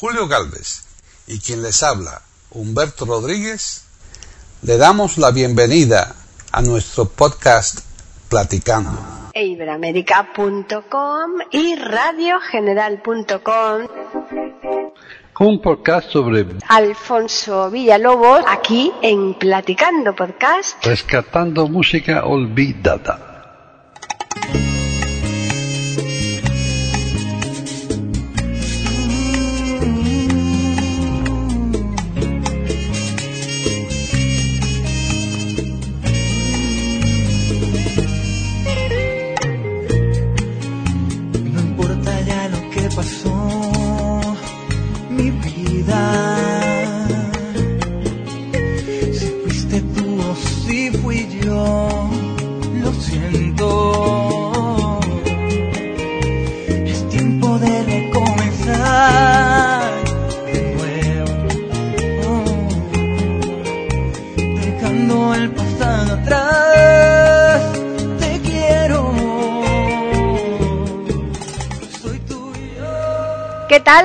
Julio Galvez y quien les habla, Humberto Rodríguez, le damos la bienvenida a nuestro podcast Platicando. Iberamérica.com y radiogeneral.com. Un podcast sobre Alfonso Villalobos, aquí en Platicando Podcast. rescatando música olvidada.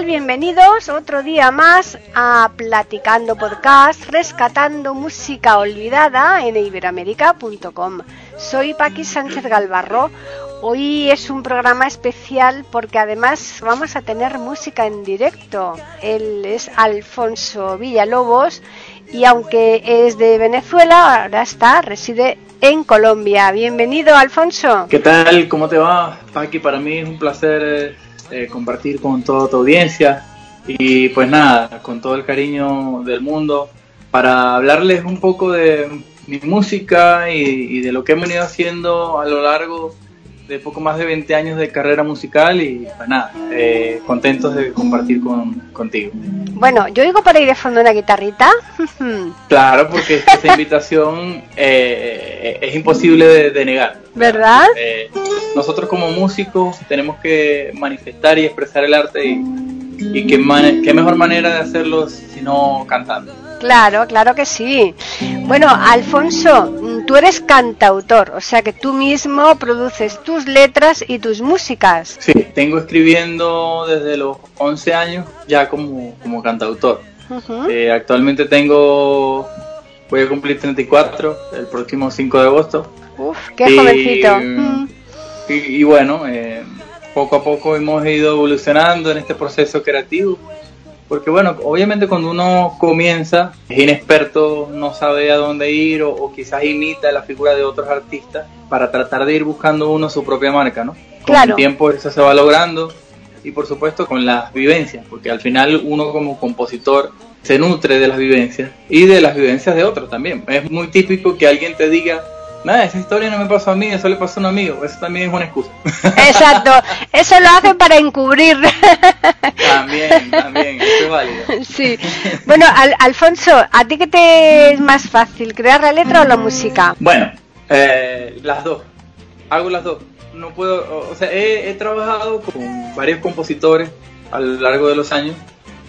Bienvenidos otro día más a Platicando Podcast, rescatando música olvidada en iberamérica.com. Soy Paqui Sánchez Galvarro. Hoy es un programa especial porque además vamos a tener música en directo. Él es Alfonso Villalobos y aunque es de Venezuela, ahora está, reside en Colombia. Bienvenido, Alfonso. ¿Qué tal? ¿Cómo te va? Paqui, para mí es un placer eh, compartir con toda tu audiencia. Y pues nada, con todo el cariño del mundo para hablarles un poco de mi música y de lo que he venido haciendo a lo largo de poco más de 20 años de carrera musical y pues nada, eh, contentos de compartir con, contigo. Bueno, yo oigo por ahí de fondo una guitarrita. Claro, porque esta invitación eh, es imposible de, de negar. ¿Verdad? Eh, nosotros como músicos tenemos que manifestar y expresar el arte y, y qué, qué mejor manera de hacerlo si no cantando. Claro, claro que sí. Bueno, Alfonso, mm, tú eres cantautor, o sea que tú mismo produces tus letras y tus músicas. Sí, tengo escribiendo desde los 11 años ya como, como cantautor. Eh, actualmente tengo, voy a cumplir 34 el próximo 5 de agosto. Uf, qué Y, jovencito. Mm. Y, y bueno, eh, poco a poco hemos ido evolucionando en este proceso creativo. Porque bueno, obviamente cuando uno comienza, es inexperto, no sabe a dónde ir o, o quizás imita la figura de otros artistas para tratar de ir buscando uno su propia marca, ¿no? Con Claro. el tiempo eso se va logrando y por supuesto con las vivencias, porque al final uno como compositor se nutre de las vivencias y de las vivencias de otros también. Es muy típico que alguien te diga, nada, esa historia no me pasó a mí, eso le pasó a un amigo, eso también es una excusa. Exacto, eso lo hacen para encubrir. también, también, eso es válido. sí. Bueno, Al- Alfonso, ¿a ti qué te es más fácil, crear la letra o la música? Bueno, eh, las dos, hago las dos. No puedo, o- sea, he, he trabajado con varios compositores a lo largo de los años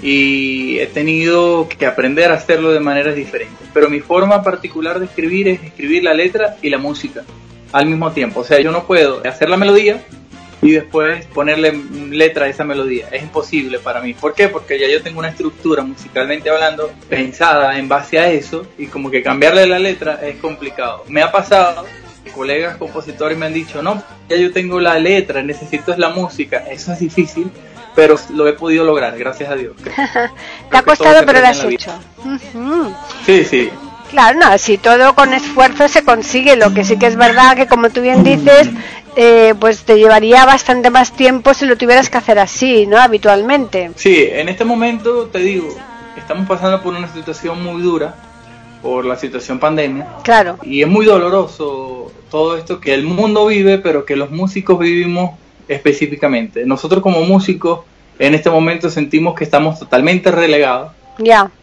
y he tenido que aprender a hacerlo de maneras diferentes. Pero mi forma particular de escribir es escribir la letra y la música al mismo tiempo. O sea, yo no puedo hacer la melodía y después ponerle letra a esa melodía. Es imposible para mí. ¿Por qué? Porque ya yo tengo una estructura musicalmente hablando pensada en base a eso y como que cambiarle la letra es complicado. Me ha pasado, colegas compositores me han dicho, no, ya yo tengo la letra, necesito es la música. Eso es difícil, pero lo he podido lograr, gracias a Dios. Te ha costado, pero lo has hecho. Sí, sí. Claro, no, si todo con esfuerzo se consigue, lo que sí que es verdad que como tú bien dices, eh, pues te llevaría bastante más tiempo si lo tuvieras que hacer así, ¿no? Habitualmente. Sí, en este momento te digo, estamos pasando por una situación muy dura, por la situación pandemia, Claro, y es muy doloroso todo esto que el mundo vive, pero que los músicos vivimos específicamente. Nosotros como músicos en este momento sentimos que estamos totalmente relegados,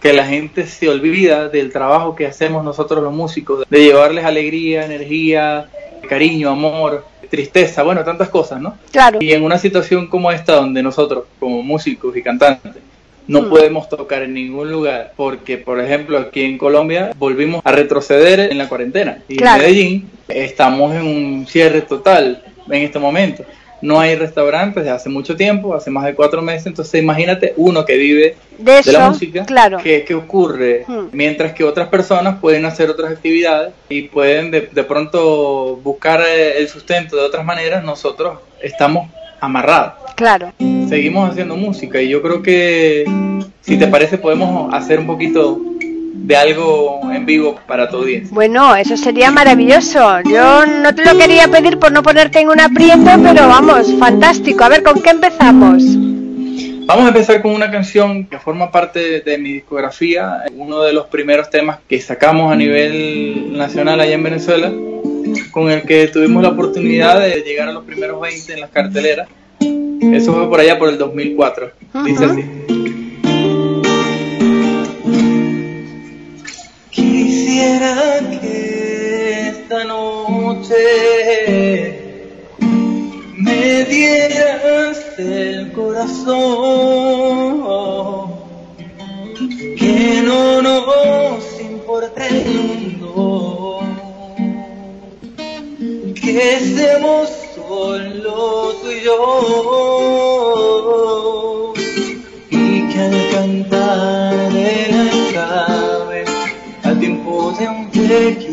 que la gente se olvida del trabajo que hacemos nosotros los músicos, de llevarles alegría, energía, cariño, amor, tristeza, bueno, tantas cosas, ¿no? claro, Y en una situación como esta, donde nosotros, como músicos y cantantes, no Mm. podemos tocar en ningún lugar, porque, por ejemplo, aquí en Colombia volvimos a retroceder en la cuarentena. Y Claro. en Medellín estamos en un cierre total en este momento. No hay restaurantes desde hace mucho tiempo, hace más de cuatro meses, entonces imagínate uno que vive De eso, la música, claro. ¿qué, qué ocurre? Hmm. Mientras que otras personas pueden hacer otras actividades y pueden de, de pronto buscar eh, el sustento de otras maneras, nosotros estamos amarrados. Claro. Seguimos haciendo música y yo creo que, si te parece, podemos hacer un poquito de algo en vivo para tu audiencia. Bueno, eso sería maravilloso. Yo no te lo quería pedir por no ponerte en un aprieto, pero vamos, fantástico. A ver, ¿con qué empezamos? Vamos a empezar con una canción que forma parte de, mi discografía, uno de los primeros temas que sacamos a nivel nacional allá en Venezuela, con el que tuvimos la oportunidad de llegar a los primeros 20 en las carteleras. Eso fue por allá por el 2004. Dice Ajá. así. Que esta noche me dieras el corazón, que no nos importe el que estemos solo tú y yo, y que al cantar de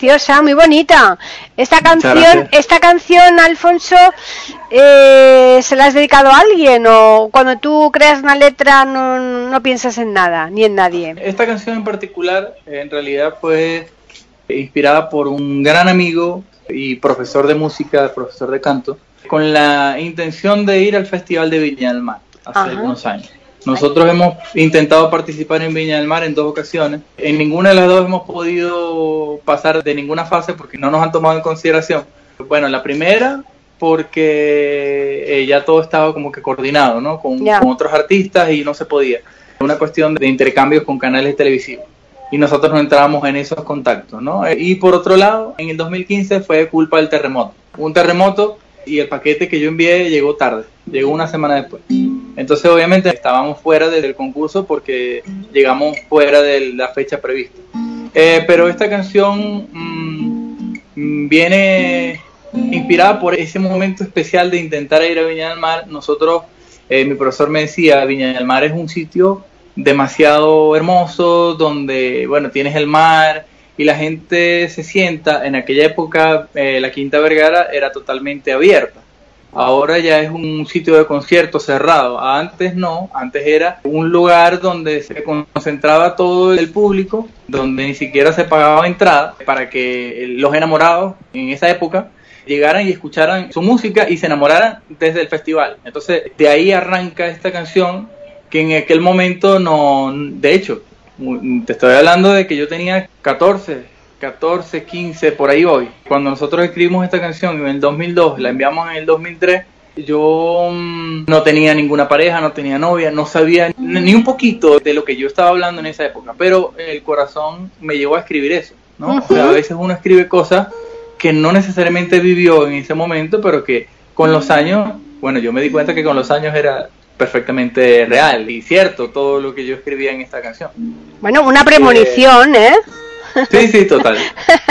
Preciosa, muy bonita. Esta canción, esta canción, Alfonso, eh, ¿se la has dedicado a alguien o cuando tú creas una letra no, no piensas en nada ni en nadie? Esta canción en particular, eh, en realidad, fue inspirada por un gran amigo y profesor de música, profesor de canto, con la intención de ir al Festival de Viña del Mar hace Ajá. algunos años. Nosotros hemos intentado participar en Viña del Mar en dos ocasiones. En ninguna de las dos hemos podido pasar de ninguna fase porque no nos han tomado en consideración. Bueno, la primera porque eh, ya todo estaba como que coordinado, ¿no? Con, con otros artistas y no se podía. Una cuestión de intercambios con canales televisivos. Y nosotros no entrábamos en esos contactos, ¿no? Y por otro lado, en el 2015 fue culpa del terremoto. Un terremoto y el paquete que yo envié llegó tarde, llegó una semana después. Entonces, obviamente, estábamos fuera del concurso porque llegamos fuera de la fecha prevista. Eh, pero esta canción mm, mm, viene inspirada por ese momento especial de intentar ir a Viña del Mar. Nosotros, eh, mi profesor me decía, Viña del Mar es un sitio demasiado hermoso, donde, bueno, tienes el mar y la gente se sienta. En aquella época, eh, la Quinta Vergara era totalmente abierta. Ahora ya es un sitio de concierto cerrado. Antes no, antes era un lugar donde se concentraba todo el público, donde ni siquiera se pagaba entrada para que los enamorados en esa época llegaran y escucharan su música y se enamoraran desde el festival. Entonces, de ahí arranca esta canción que en aquel momento no, de hecho, te estoy hablando de que yo tenía 14, 14, 15, por ahí hoy. Cuando nosotros escribimos esta canción en el 2002, la enviamos en el 2003, yo mm, no tenía ninguna pareja, no tenía novia, no sabía ni un poquito de lo que yo estaba hablando en esa época, pero el corazón me llevó a escribir eso, ¿no? O sea, a veces uno escribe cosas que no necesariamente vivió en ese momento, pero que con los años, bueno, yo me di cuenta que con los años era perfectamente real y cierto todo lo que yo escribía en esta canción. Bueno, una premonición, ¿eh? Sí, sí, total.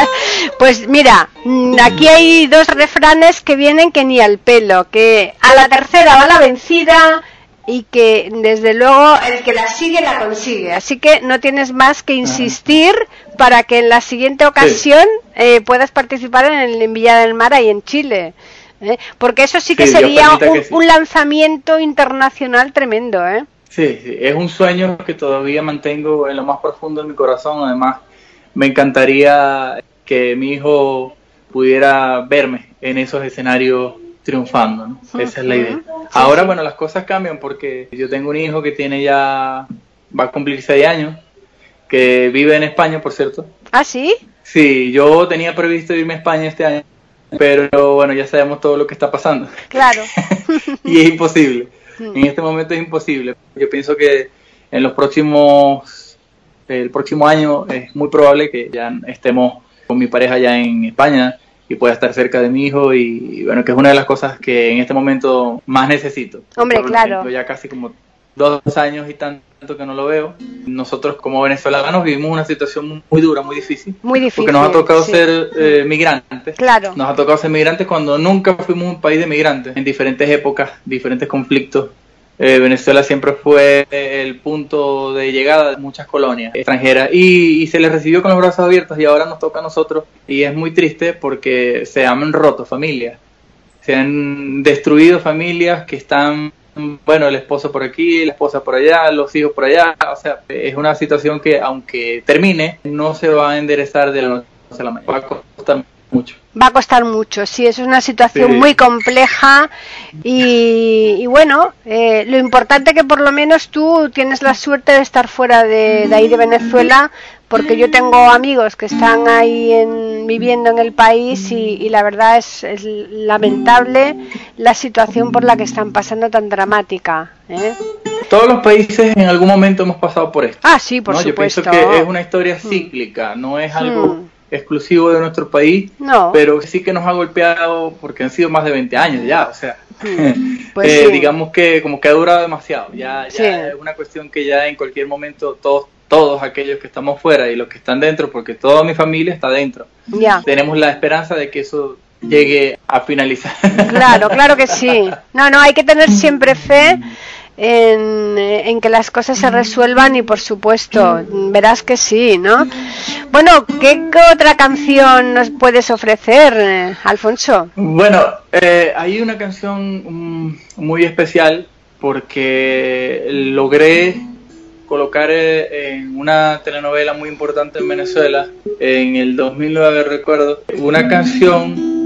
Pues mira, mm, aquí hay dos refranes que vienen que ni al pelo, que a la tercera va la vencida y que desde luego el que la sigue la consigue. Así que no tienes más que insistir para que en la siguiente ocasión eh, puedas participar en el en Villa del Mar ahí en Chile. ¿Eh? Porque eso sí que Sí, sería un, que sí. un lanzamiento internacional tremendo, ¿eh? Sí, sí, es un sueño que todavía mantengo en lo más profundo de mi corazón. Además, me encantaría que mi hijo pudiera verme en esos escenarios triunfando. ¿no? Esa es la idea. Ahora, bueno, las cosas cambian porque yo tengo un hijo que tiene ya, va a cumplir seis años que vive en España, por cierto. ¿Ah, sí? Sí, yo tenía previsto irme a España este año, pero bueno, ya sabemos todo lo que está pasando. Claro. y es imposible. En este momento es imposible. Yo pienso que en los próximos, el próximo año es muy probable que ya estemos con mi pareja ya en España y pueda estar cerca de mi hijo y, bueno, que es una de las cosas que en este momento más necesito. Hombre, claro. Ya casi como dos años y tanto que no lo veo. Nosotros como venezolanos vivimos una situación muy dura, muy difícil. Muy difícil. Porque nos ha tocado ser eh, migrantes. Claro. Nos ha tocado ser migrantes cuando nunca fuimos un país de migrantes, en diferentes épocas, diferentes conflictos. Eh, Venezuela siempre fue el punto de llegada de muchas colonias extranjeras y, se les recibió con los brazos abiertos y ahora nos toca a nosotros y es muy triste porque se han roto familias, se han destruido familias que están, bueno, el esposo por aquí, la esposa por allá, los hijos por allá, o sea, es una situación que aunque termine no se va a enderezar de la noche a la mañana, va a costar mucho. Va a costar mucho, sí, es una situación muy compleja y, bueno, eh, lo importante que por lo menos tú tienes la suerte de estar fuera de, ahí de Venezuela, porque yo tengo amigos que están ahí en, viviendo en el país y, la verdad es, lamentable la situación por la que están pasando tan dramática. ¿eh? Todos los países en algún momento hemos pasado por esto. Ah, sí, por supuesto. Yo pienso que es una historia mm. cíclica, no es algo... Mm exclusivo de nuestro país, no. pero sí que nos ha golpeado porque han sido más de 20 años ya, o sea, pues eh, digamos que como que ha durado demasiado, ya, es una cuestión que ya en cualquier momento todos todos aquellos que estamos fuera y los que están dentro, porque toda mi familia está dentro. Ya. Tenemos la esperanza de que eso llegue a finalizar. Claro, claro que sí. No, no, hay que tener siempre fe en, que las cosas se resuelvan y por supuesto, verás que sí, ¿no? Bueno, ¿qué otra canción nos puedes ofrecer, Alfonso? Bueno, eh, hay una canción mm, muy especial porque logré colocar eh, en una telenovela muy importante en Venezuela, en el 2009 recuerdo, una canción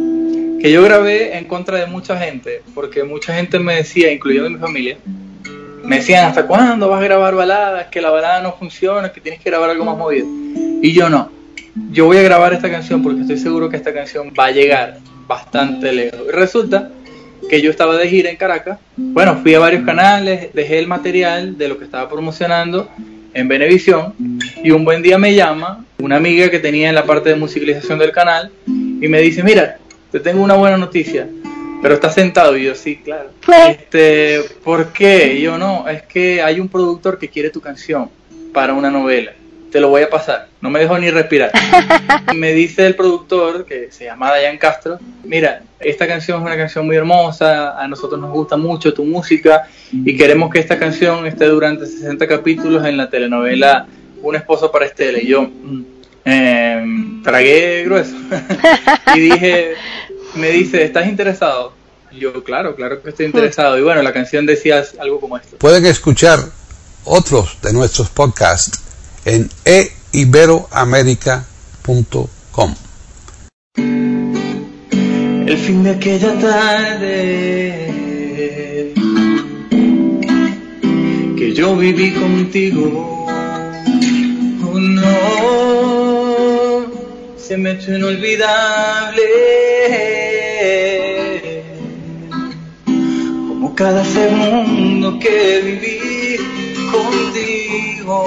que yo grabé en contra de mucha gente, porque mucha gente me decía, incluyendo mi familia, me decían, ¿hasta cuándo vas a grabar baladas? Que la balada no funciona, que tienes que grabar algo más movido. Y yo no. Yo voy a grabar esta canción porque estoy seguro que esta canción va a llegar bastante lejos. Y resulta que yo estaba de gira en Caracas. Bueno, fui a varios canales, dejé el material de lo que estaba promocionando en Venevisión y un buen día me llama una amiga que tenía en la parte de musicalización del canal y me dice, mira, te tengo una buena noticia pero está sentado y yo sí, claro. Este, ¿por qué? Y yo no, es que hay un productor que quiere tu canción para una novela. Te lo voy a pasar. No me dejo ni respirar. me dice el productor, que se llama Dayan Castro, mira, esta canción es una canción muy hermosa, a nosotros nos gusta mucho tu música y queremos que esta canción esté durante 60 capítulos en la telenovela Un esposo para Estela. Y yo mm, em, tragué grueso y dije, me dice, ¿estás interesado? yo, claro, claro que estoy interesado. Y bueno, la canción decía algo como esto. Pueden escuchar otros de nuestros podcasts en eiberoamerica.com. El fin de aquella tarde que yo viví contigo, oh no, se me echó inolvidable cada segundo que viví contigo.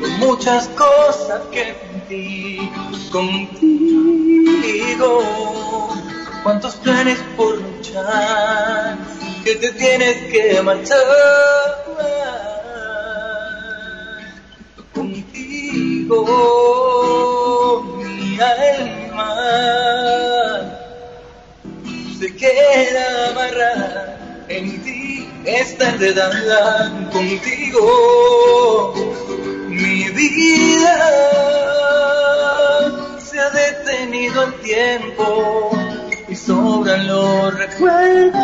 Son muchas cosas que sentí contigo. Cuántos planes por luchar que te tienes que marchar. Contigo, mi alma se queda amarrada en ti, está enredada contigo. Mi vida se ha detenido el tiempo y sobran los recuerdos,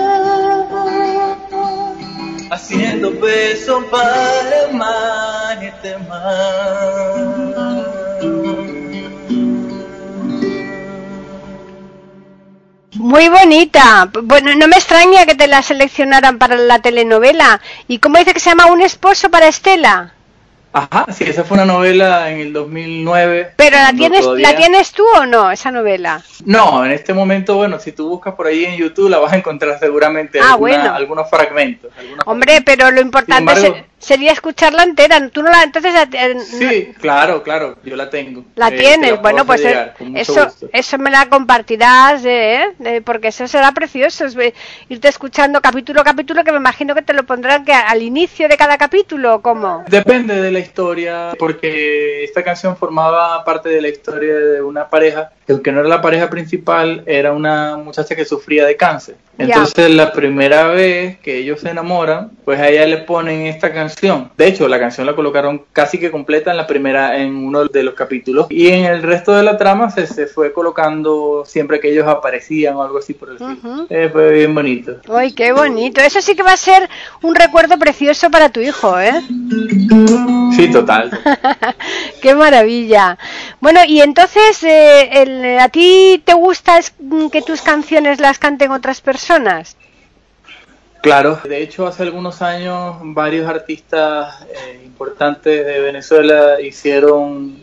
haciendo peso para amarte más. Muy bonita. Bueno, no me extraña que te la seleccionaran para la telenovela. ¿Y cómo dice que se llama Un esposo para Estela? Ajá, sí, esa fue una novela en el 2009. Pero la tienes, todavía- ¿la tienes tú o no, esa novela? No, en este momento, bueno, si tú buscas por ahí en YouTube la vas a encontrar seguramente Ah, alguna- bueno. algunos fragmentos. algunos Hombre, pero lo importante embargo- se- sería escucharla entera. Tú no la, entonces eh, no- Sí, claro, claro, yo la tengo. la Eh, tienes. Bueno, pues eh, llegar, eso, gusto. eso me la compartirás, eh, eh, porque eso será precioso. es, irte escuchando capítulo a capítulo, que me imagino que te lo pondrán que al inicio de cada capítulo, ¿cómo? Depende de la historia, porque esta canción formaba parte de la historia de una pareja, que aunque no era la pareja principal, era una muchacha que sufría de cáncer. Entonces, la primera vez que ellos se enamoran, pues a ella le ponen esta canción. De hecho, la canción la colocaron casi que completa en la primera, en uno de los capítulos. Y en el resto de la trama se, se fue colocando siempre que ellos aparecían o algo así por el estilo. Eh, fue bien bonito. ¡Ay, qué bonito! Eso sí que va a ser un recuerdo precioso para tu hijo, ¿eh? Sí, total. ¡Qué maravilla! Bueno, y entonces, eh, el- ¿a ti te gusta es- que tus canciones las canten otras personas? Claro, de hecho hace algunos años varios artistas eh, importantes de Venezuela hicieron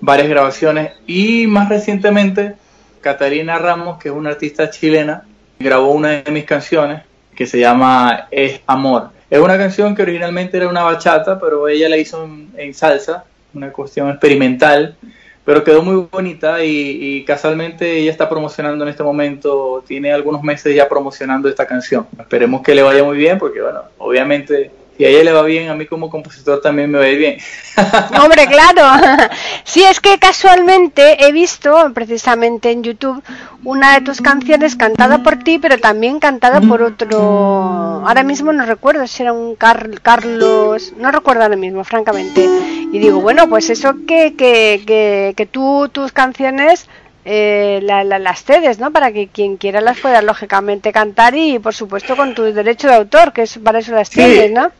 varias grabaciones y más recientemente Catarina Ramos, que es una artista chilena, grabó una de mis canciones que se llama Es Amor. Es una canción que originalmente era una bachata, pero ella la hizo en, en salsa, una cuestión experimental, pero quedó muy bonita y, y casualmente ella está promocionando en este momento, tiene algunos meses ya promocionando esta canción. Esperemos que le vaya muy bien porque, bueno, obviamente si a ella le va bien, a mí como compositor también me va a ir bien. Hombre, claro. Sí, es que casualmente he visto precisamente en YouTube una de tus canciones cantada por ti, pero también cantada por otro. Ahora mismo no recuerdo si era un Car- Carlos, no recuerdo ahora mismo, francamente. Y digo, bueno, pues eso que, que, que, que tú tus canciones eh, la- la- las cedes, ¿no? Para que quien quiera las pueda lógicamente cantar y, por supuesto, con tu derecho de autor, que es para eso las Sí. tienes, ¿no?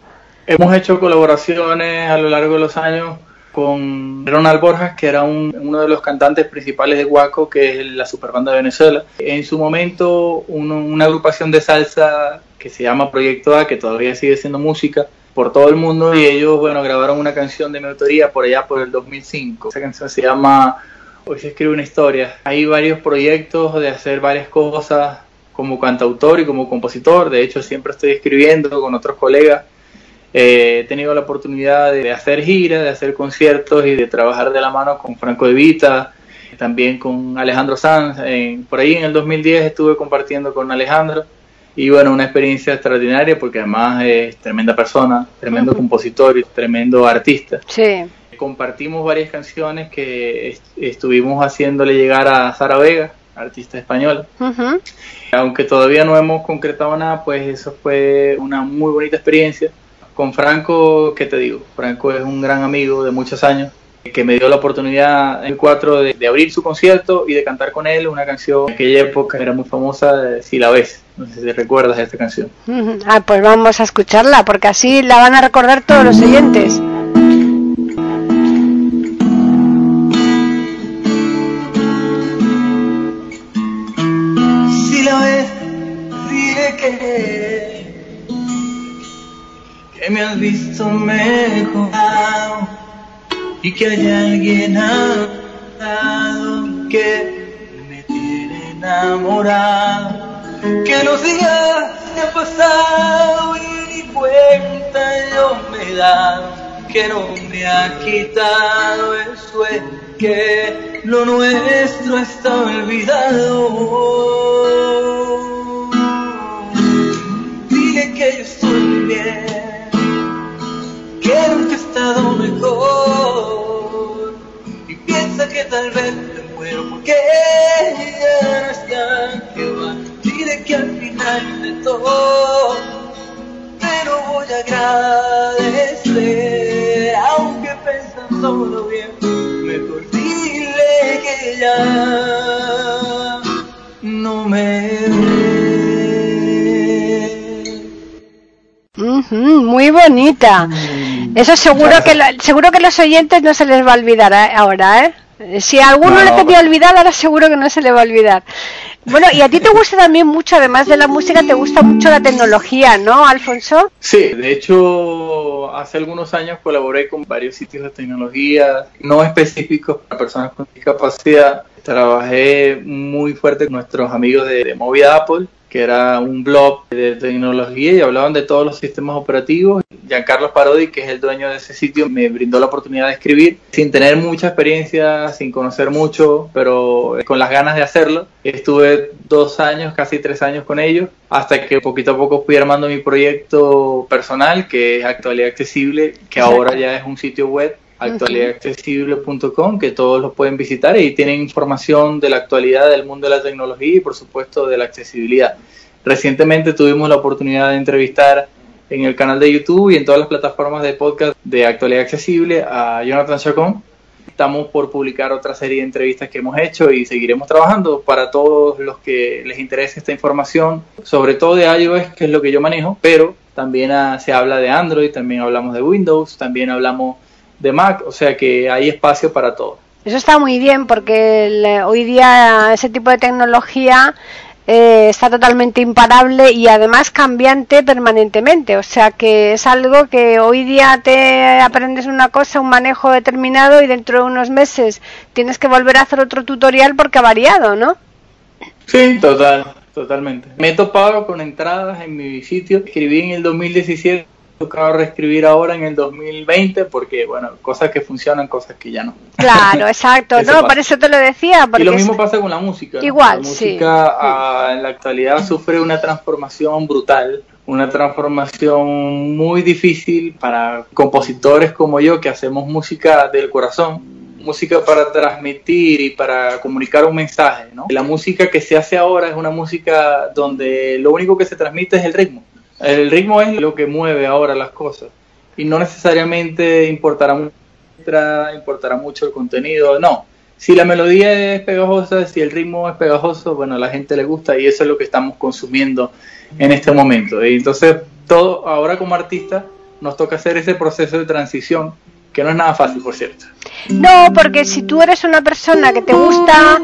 Hemos hecho colaboraciones a lo largo de los años con Ronald Borjas, que era un- uno de los cantantes principales de Guaco, que es la superbanda de Venezuela. En su momento, uno- una agrupación de salsa que se llama Proyecto A, que todavía sigue siendo música por todo el mundo, y ellos, bueno, grabaron una canción de mi autoría por allá por el 2005. Esa canción se llama Hoy se escribe una historia. Hay varios proyectos de hacer varias cosas como cantautor y como compositor. De hecho, siempre estoy escribiendo con otros colegas. Eh, he tenido la oportunidad de hacer giras, de hacer conciertos y de trabajar de la mano con Franco De Vita, también con Alejandro Sanz. Por ahí en el 2010 estuve compartiendo con Alejandro y bueno, una experiencia extraordinaria porque además es tremenda persona, tremendo compositor y tremendo artista. Sí. Compartimos varias canciones que est- estuvimos haciéndole llegar a Sara Vega, artista española. Ujú. Aunque todavía no hemos concretado nada, pues eso fue una muy bonita experiencia. Con Franco, ¿qué te digo? Franco es un gran amigo de muchos años que me dio la oportunidad en el 4 de, de abrir su concierto y de cantar con él una canción que en aquella época era muy famosa, de Si la ves. No sé si te recuerdas esta canción. Ah, pues vamos a escucharla, porque así la van a recordar todos los oyentes. Si la ves, dile que, que me has visto mejorado y que hay alguien a que me tiene enamorado. Que los días se han pasado y ni cuenta yo me he dado que no me ha quitado el sueño que lo nuestro está olvidado. Dile que yo que nunca he estado mejor. Y piensa que tal vez me muero porque ella no está que va. Dile que al final de todo te lo voy a agradecer, aunque pensándolo bien, mejor dile que ya no me ve. Ujú, muy bonita. Eso seguro que lo- seguro que los oyentes no se les va a olvidar ¿eh? ahora, ¿eh? Si a alguno No, le tenía pues- olvidado, ahora seguro que no se le va a olvidar. Bueno, y a ti te gusta también mucho, además de la música, te gusta mucho la tecnología, ¿no, Alfonso? Sí, de hecho, hace algunos años colaboré con varios sitios de tecnología no específicos para personas con discapacidad. Trabajé muy fuerte con nuestros amigos de, de Movida Apple, que era un blog de tecnología y hablaban de todos los sistemas operativos. Giancarlo Parodi, que es el dueño de ese sitio, me brindó la oportunidad de escribir sin tener mucha experiencia, sin conocer mucho, pero con las ganas de hacerlo. Estuve dos años, casi tres años con ellos, hasta que poquito a poco fui armando mi proyecto personal, que es Actualidad Accesible, que ahora ya es un sitio web actualidadaccesible.com que todos lo pueden visitar y tienen información de la actualidad del mundo de la tecnología y por supuesto de la accesibilidad. Recientemente tuvimos la oportunidad de entrevistar en el canal de YouTube y en todas las plataformas de podcast de Actualidad Accesible a Jonathan Chacón. Estamos por publicar otra serie de entrevistas que hemos hecho y seguiremos trabajando para todos los que les interese esta información, sobre todo de iOS, que es lo que yo manejo, pero también ah, se habla de Android, también hablamos de Windows, también hablamos de Mac, o sea que hay espacio para todo. Eso está muy bien porque el- hoy día ese tipo de tecnología eh, está totalmente imparable y además cambiante permanentemente. O sea que es algo que hoy día te aprendes una cosa, un manejo determinado y dentro de unos meses tienes que volver a hacer otro tutorial porque ha variado, ¿no? Sí, total, totalmente. Me he topado con entradas en mi sitio, escribí en el 2017, tocaba reescribir ahora en el 2020 porque, bueno, cosas que funcionan, cosas que ya no. Claro, exacto. No, pasa. por eso te lo decía. Porque Y lo es- mismo pasa con la música. Igual, La sí. música ah, en la actualidad sufre una transformación brutal, una transformación muy difícil para compositores como yo que hacemos música del corazón, música para transmitir y para comunicar un mensaje. ¿no? La música que se hace ahora es una música donde lo único que se transmite es el ritmo. El ritmo es lo que mueve ahora las cosas y no necesariamente importará mucho importará mucho el contenido, no. Si la melodía es pegajosa, si el ritmo es pegajoso, bueno, a la gente le gusta y eso es lo que estamos consumiendo en este momento. Y entonces, todo ahora como artista nos toca hacer ese proceso de transición, que no es nada fácil, por cierto. No, porque si tú eres una persona que te gusta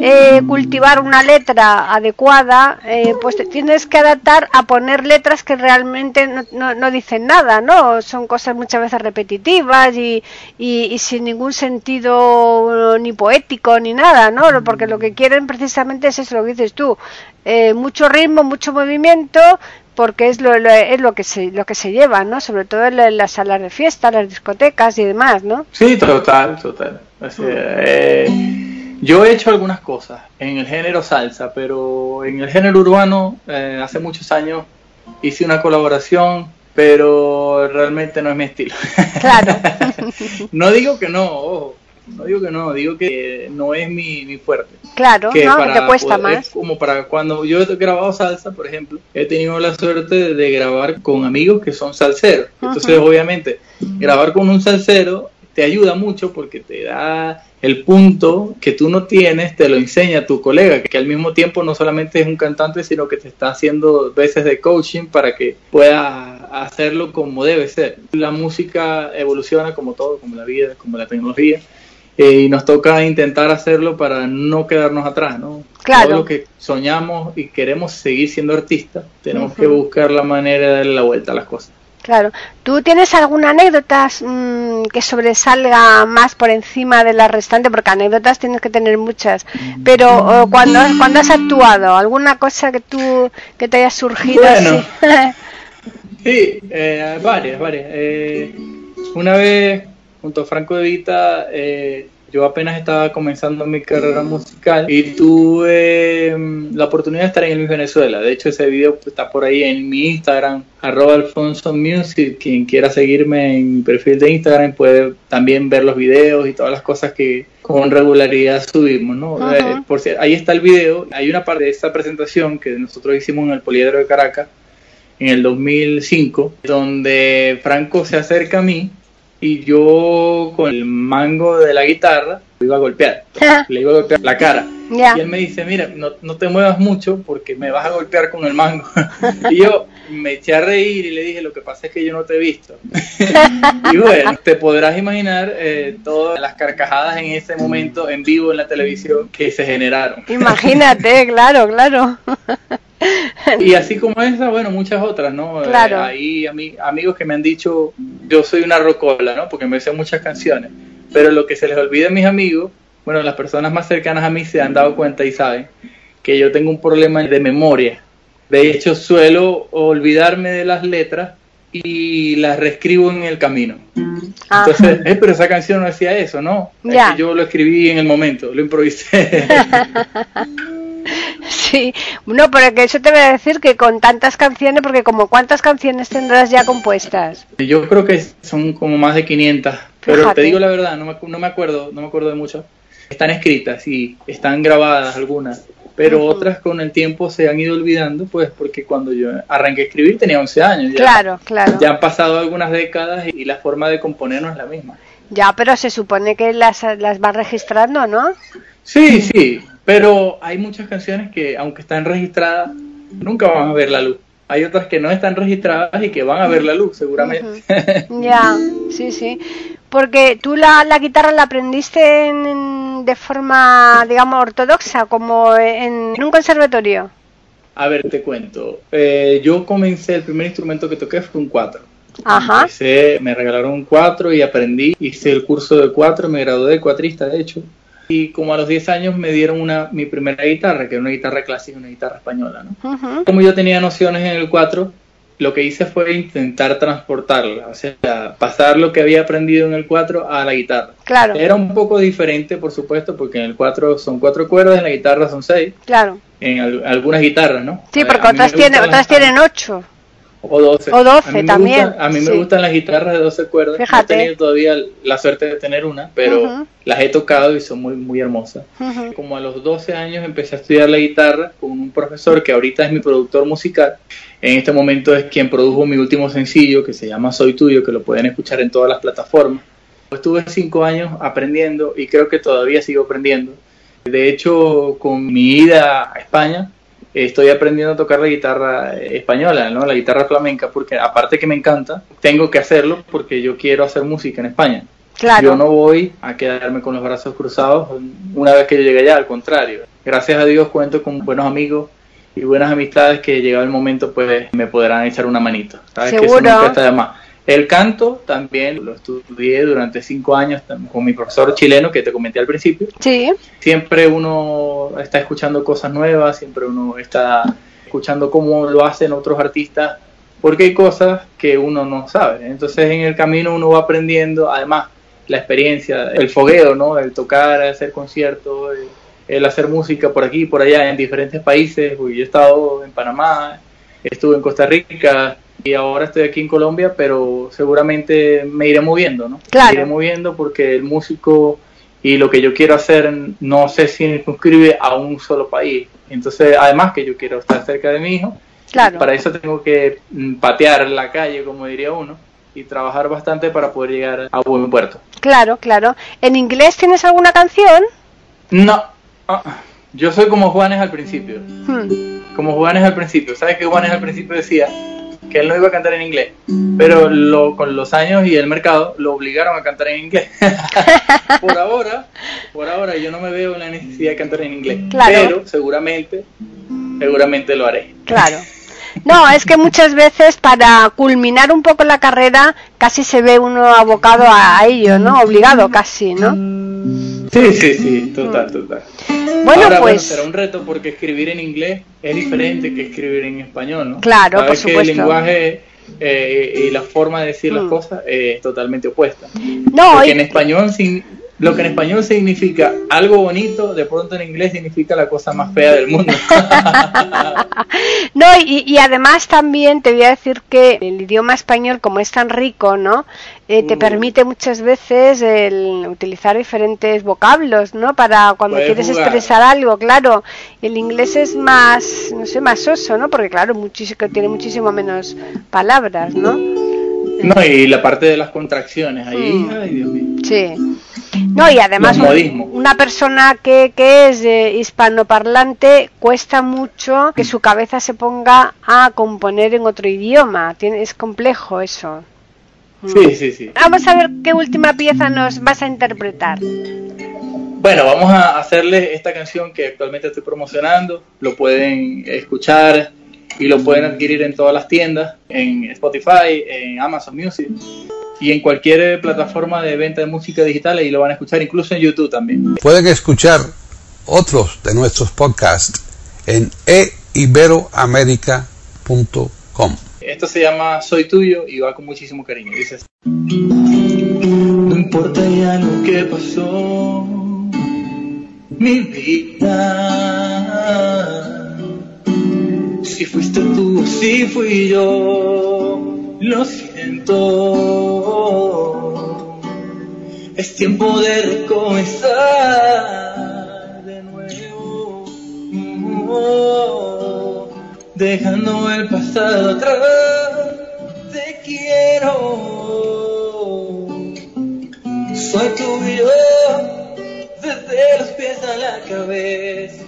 eh, cultivar una letra adecuada, eh, pues te tienes que adaptar a poner letras que realmente no, no- no dicen nada, ¿no? Son cosas muchas veces repetitivas y, y- sin ningún sentido ni poético ni nada, ¿no? Porque lo que quieren precisamente es eso, lo que dices tú, eh, mucho ritmo, mucho movimiento, porque es lo, lo- es lo que se lo que se lleva, ¿no? Sobre todo en, la- en las salas de fiesta, las discotecas y demás, ¿no? Sí, total, total. O sea, eh, yo he hecho algunas cosas en el género salsa, pero en el género urbano, eh, hace muchos años hice una colaboración, pero realmente no es mi estilo. Claro. no digo que no, ojo, no digo que no, digo que no es mi, mi fuerte. Claro, que para te cuesta poder- más. es como para cuando yo he grabado salsa, por ejemplo, he tenido la suerte de, grabar con amigos que son salseros. Entonces, obviamente, grabar con un salsero te ayuda mucho porque te da el punto que tú no tienes, te lo enseña tu colega, que al mismo tiempo no solamente es un cantante, sino que te está haciendo veces de coaching para que puedas hacerlo como debe ser. La música evoluciona como todo, como la vida, como la tecnología. Eh, y nos toca intentar hacerlo para no quedarnos atrás, ¿no? Claro. Todo lo que soñamos y queremos seguir siendo artistas, tenemos que Ujú. buscar la manera de darle la vuelta a las cosas. Claro. ¿Tú tienes alguna anécdota mm, que sobresalga más por encima de la restante? Porque anécdotas tienes que tener muchas. Pero oh, cuando, cuando has actuado, ¿alguna cosa que tú que te haya surgido Bueno. así? Sí, eh, varias, varias. Eh, una vez, junto a Franco De Vita, eh, yo apenas estaba comenzando mi carrera musical y tuve mm, la oportunidad de estar en el Miss Venezuela. De hecho, ese video está por ahí en mi Instagram, arroba Alfonso Music. Quien quiera seguirme en mi perfil de Instagram puede también ver los videos y todas las cosas que con regularidad subimos, ¿no? Eh, por cierto, ahí está el video. Hay una parte de esta presentación que nosotros hicimos en el Poliedro de Caracas en el 2005, donde Franco se acerca a mí y yo con el mango de la guitarra lo iba a golpear, le iba a golpear la cara. Y él me dice, mira, no, no te muevas mucho porque me vas a golpear con el mango. y yo me eché a reír y le dije, lo que pasa es que yo no te he visto. y bueno, te podrás imaginar eh, todas las carcajadas en ese momento en vivo en la televisión que se generaron. Imagínate, claro, claro. Y así como esa, bueno, muchas otras, ¿no? Claro. Eh, hay ami- amigos que me han dicho, yo soy una rocola, ¿no? Porque me sé muchas canciones. Pero lo que se les olvida a mis amigos, bueno, las personas más cercanas a mí se han dado cuenta y saben que yo tengo un problema de memoria. De hecho, suelo olvidarme de las letras y las reescribo en el camino. Ajá. Entonces, eh, pero esa canción no decía eso, ¿no? Es Ya. que yo lo escribí en el momento, lo improvisé. Sí, no, pero que eso te voy a decir que con tantas canciones, porque como cuántas canciones tendrás ya compuestas. Yo creo que son como más de 500, pero Fíjate. te digo la verdad, no me, no me acuerdo, no me acuerdo de muchas. Están escritas y están grabadas algunas, pero otras con el tiempo se han ido olvidando, pues porque cuando yo arranqué a escribir tenía 11 años. Ya, Claro, claro. Ya han pasado algunas décadas y la forma de componer no es la misma. Ya, pero se supone que las, las vas registrando, ¿no? Sí, sí, pero hay muchas canciones que aunque están registradas, nunca van a ver la luz. Hay otras que no están registradas y que van a ver la luz, seguramente. Ya, sí, sí. Porque tú la, la guitarra la aprendiste en- en- de forma, digamos, ortodoxa, como en, en un conservatorio. A ver, te cuento. Eh, yo comencé, el primer instrumento que toqué fue un 4. Ajá. Empecé, me regalaron un 4 y aprendí. Hice el curso de 4, me gradué de cuatrista, de hecho. Y como a los 10 años me dieron una, mi primera guitarra, que era una guitarra clásica, una guitarra española. ¿no? Como yo tenía nociones en el 4, lo que hice fue intentar transportarla, o sea, pasar lo que había aprendido en el 4 a la guitarra. Claro, Era un poco diferente, por supuesto, porque en el 4 son cuatro cuerdas, en la guitarra son seis, claro. en al- algunas guitarras, ¿no? Sí, porque a otras, otras tienen ocho. O 12. O 12 a mí también, gustan- a mí sí. me gustan las guitarras de 12 cuerdas. Fíjate. No he tenido todavía la suerte de tener una, pero Ujú. las he tocado y son muy, muy hermosas. Ujú. Como a los 12 años empecé a estudiar la guitarra con un profesor que ahorita es mi productor musical. En este momento es quien produjo mi último sencillo que se llama Soy Tuyo, que lo pueden escuchar en todas las plataformas. Estuve cinco años aprendiendo y creo que todavía sigo aprendiendo. De hecho, con mi ida a España, estoy aprendiendo a tocar la guitarra española, ¿no? la guitarra flamenca, porque aparte que me encanta, tengo que hacerlo porque yo quiero hacer música en España. Claro. Yo no voy a quedarme con los brazos cruzados una vez que yo llegue allá, al contrario. Gracias a Dios cuento con buenos amigos y buenas amistades que llegado el momento pues me podrán echar una manito. ¿Sabes? Que eso Seguro. nunca está de más. El canto también lo estudié durante cinco años con mi profesor chileno que te comenté al principio. Sí, Siempre uno está escuchando cosas nuevas, siempre uno está escuchando cómo lo hacen otros artistas, porque hay cosas que uno no sabe. Entonces en el camino uno va aprendiendo, además la experiencia, el fogueo, ¿no? El tocar, hacer conciertos, el, hacer música por aquí, por allá, en diferentes países. Porque Yo he estado en Panamá, estuve en Costa Rica y ahora estoy aquí en Colombia, pero seguramente me iré moviendo, ¿no? Claro. Me iré moviendo porque el músico y lo que yo quiero hacer no sé si circunscribe a un solo país. Entonces, además que yo quiero estar cerca de mi hijo, claro. para eso tengo que mm, patear la calle, como diría uno, y trabajar bastante para poder llegar a buen puerto. Claro, claro. ¿En inglés tienes alguna canción? No, ah, yo soy como Juanes al principio. Hmm. Como Juanes al principio. ¿Sabes que Juanes al principio decía que él no iba a cantar en inglés? Pero lo, con los años y el mercado lo obligaron a cantar en inglés. por ahora, por ahora yo no me veo en la necesidad de cantar en inglés. Claro. Pero seguramente, seguramente lo haré. Claro. No, es que muchas veces para culminar un poco la carrera casi se ve uno abocado a ello, ¿no? Obligado casi, ¿no? Sí, sí, sí, total, total. Bueno, Ahora, pues será un reto porque escribir en inglés es diferente que escribir en español, ¿no? Claro, Sabes por que el supuesto. lenguaje eh, y la forma de decir las Mm. cosas es totalmente opuesta. no, Porque y- en español, sin- lo que en español significa algo bonito, de pronto en inglés significa la cosa más fea del mundo. No, y, y además también te voy a decir que el idioma español, como es tan rico, ¿no? Eh, te Mm. permite muchas veces el utilizar diferentes vocablos, ¿no? Para cuando Puedes quieres jugar. expresar algo, claro. El inglés es más, no sé, más oso, ¿no? Porque claro, muchísimo, tiene muchísimo menos palabras, ¿no? No, y la parte de las contracciones ahí, Mm. ay Dios mío. Sí. No, y además una persona que, que es eh, hispanoparlante cuesta mucho que su cabeza se ponga a componer en otro idioma. Tiene, es complejo eso. Mm. Sí, sí, sí. Vamos a ver qué última pieza nos vas a interpretar. Bueno, vamos a hacerles esta canción que actualmente estoy promocionando. Lo pueden escuchar y lo pueden adquirir en todas las tiendas, en Spotify, en Amazon Music y en cualquier plataforma de venta de música digital. Y lo van a escuchar incluso en YouTube también. Pueden escuchar otros de nuestros podcasts en eiberoamerica.com. Esto se llama Soy Tuyo y va con muchísimo cariño. Dice así. No importa ya lo que pasó, mi vida. Si fuiste tú si fui yo, lo siento. Es tiempo de recomenzar de nuevo. Dejando el pasado atrás, te quiero. Soy tuyo desde los pies a la cabeza.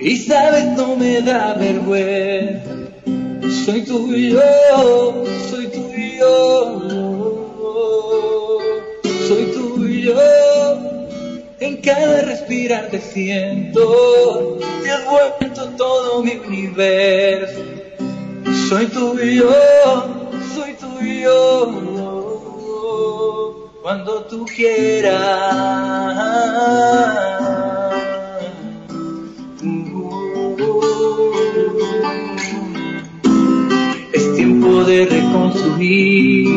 Y sabes, no me da vergüenza. Soy tuyo, soy tuyo, soy tuyo. En cada respirar te siento, te has vuelto todo mi universo. Soy tuyo, soy tuyo, cuando tú quieras. Tiempo de reconstruir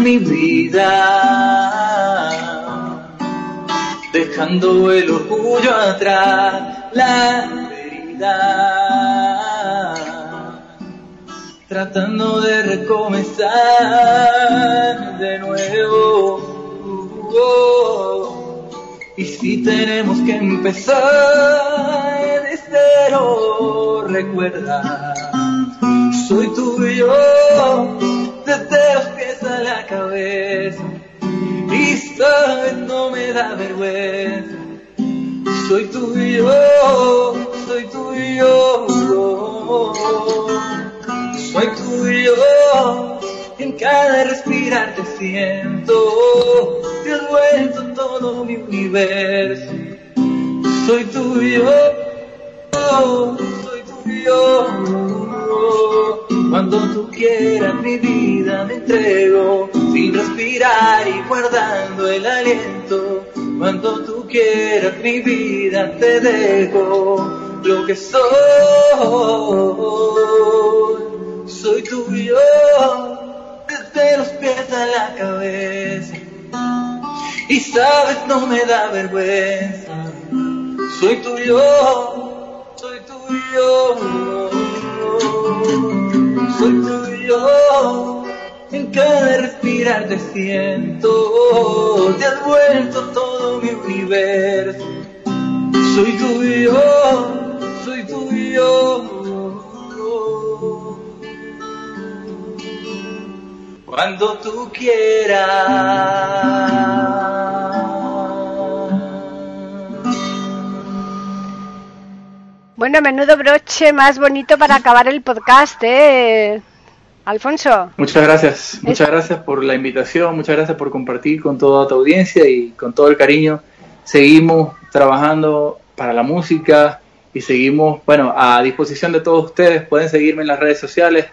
mi vida, dejando el orgullo atrás, la herida, tratando de recomenzar de nuevo. Y si tenemos que empezar de cero, recuerda, soy tuyo desde los pies a la cabeza. Y sabes, no me da vergüenza. Soy tuyo, soy tuyo, soy tuyo. En cada respirar te siento, te has vuelto todo mi universo. Soy tuyo, tuyo. Cuando tú quieras mi vida me entrego, sin respirar y guardando el aliento. Cuando tú quieras mi vida te dejo lo que soy. Soy tuyo desde los pies a la cabeza. Y sabes, no me da vergüenza. Soy tuyo, tuyo, soy tuyo. En cada respirar te siento, te has vuelto todo mi universo. Soy tuyo, soy tuyo. Cuando tú quieras. Bueno, menudo broche más bonito para acabar el podcast, ¿eh? Alfonso. Muchas gracias, muchas gracias por la invitación, muchas gracias por compartir con toda tu audiencia y con todo el cariño. Seguimos trabajando para la música y seguimos, bueno, a disposición de todos ustedes. Pueden seguirme en las redes sociales,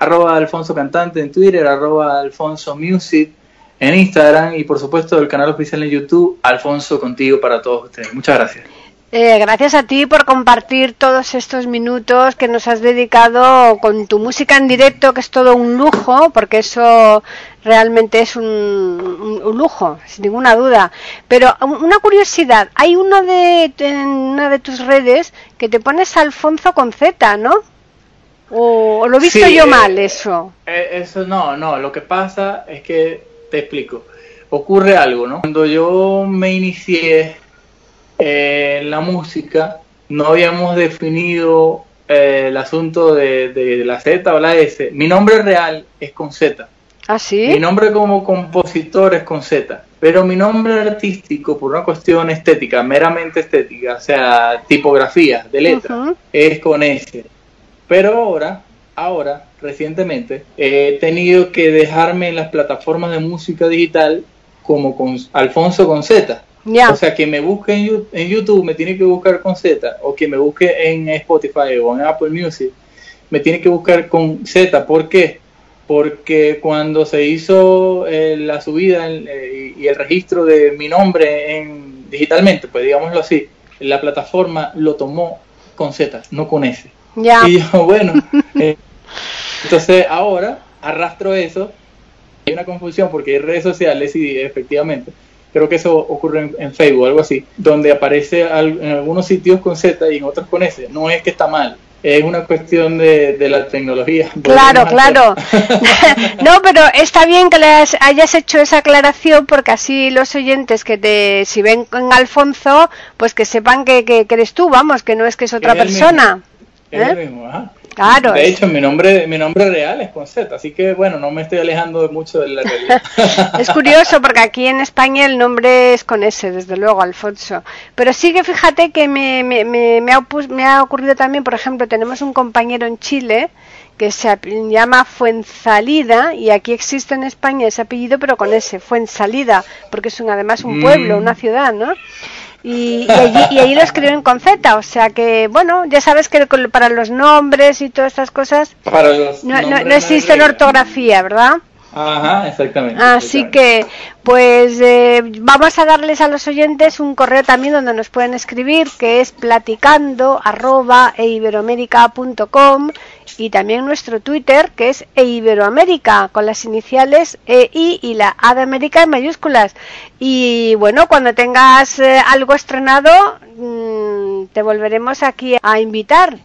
arroba Alfonso Cantante en Twitter, arroba Alfonso Music en Instagram y por supuesto el canal oficial en YouTube, Alfonso Contigo para todos ustedes. Muchas gracias. Eh, gracias a ti por compartir todos estos minutos que nos has dedicado con tu música en directo, que es todo un lujo, porque eso realmente es un, un- un lujo, sin ninguna duda. Pero un- una curiosidad, hay uno de, en una de tus redes que te pones Alfonso con Z, ¿no? O, o lo he visto Sí, yo eh, mal eso. Eh, Eso no, no, lo que pasa es que, te explico, ocurre algo, ¿no? Cuando yo me inicié eh, en la música, no habíamos definido eh, el asunto de, de la Z o la S, mi nombre real es con Z. ¿Ah, sí? Mi nombre como compositor es con Z, pero mi nombre artístico, por una cuestión estética, meramente estética, o sea, tipografía de letra, es con S. Pero ahora, ahora, recientemente, he tenido que dejarme en las plataformas de música digital como con Alfonso con Z. O sea, que me busque en, YouTube, me tiene que buscar con Z, o que me busque en Spotify o en Apple Music, me tiene que buscar con Z. ¿Por qué? Porque cuando se hizo eh, la subida eh, y el registro de mi nombre en, digitalmente, pues digámoslo así, la plataforma lo tomó con Z, no con S. Y yo, bueno, eh, entonces ahora arrastro eso. Hay una confusión porque hay redes sociales y efectivamente, creo que eso ocurre en, en Facebook, algo así, donde aparece al- en algunos sitios con Z y en otros con S. No es que está mal, es una cuestión de, de la tecnología. Claro, claro. no, pero está bien que le has- hayas hecho esa aclaración porque así los oyentes que te, si ven con Alfonso, pues que sepan que, que, que eres tú, vamos, que no es que es otra Es el persona. Es ¿Eh? mismo, ajá. Claro. De hecho, mi nombre, mi nombre real es Z, así que bueno, no me estoy alejando mucho de la realidad. Es curioso porque aquí en España el nombre es con S, desde luego, Alfonso. Pero sí que fíjate que me, me, me, me ha, me ha ocurrido también, por ejemplo, tenemos un compañero en Chile que se llama Fuensalida y aquí existe en España ese apellido pero con S, Fuensalida, porque es un, además un pueblo, Mm. una ciudad, ¿no? Y, y allí, y allí lo escriben con Z, o sea que, bueno, ya sabes que para los nombres y todas estas cosas Para los no, no, existe regla. ortografía, ¿verdad? Ajá, exactamente. Así exactamente. que, pues eh, vamos a darles a los oyentes un correo también donde nos pueden escribir, que es platicando arroba eiberoamerica.com y también nuestro Twitter, que es eiberoamérica, con las iniciales EI y la A de América en mayúsculas. Y bueno, cuando tengas eh, algo estrenado, mm, te volveremos aquí a invitar.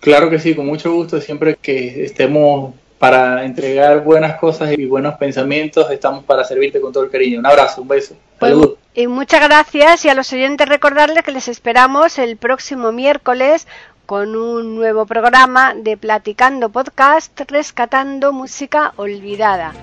Claro que sí, con mucho gusto. Siempre que estemos para entregar buenas cosas y buenos pensamientos, estamos para servirte con todo el cariño. Un abrazo, un beso. Pues, Saludos. y muchas gracias y a los oyentes recordarles que les esperamos el próximo miércoles con un nuevo programa de Platicando Podcast Rescatando Música Olvidada.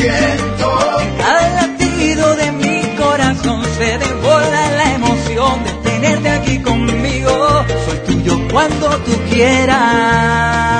Siento. Latido de mi corazón se desborda la emoción de tenerte aquí conmigo. Soy tuyo cuando tú quieras.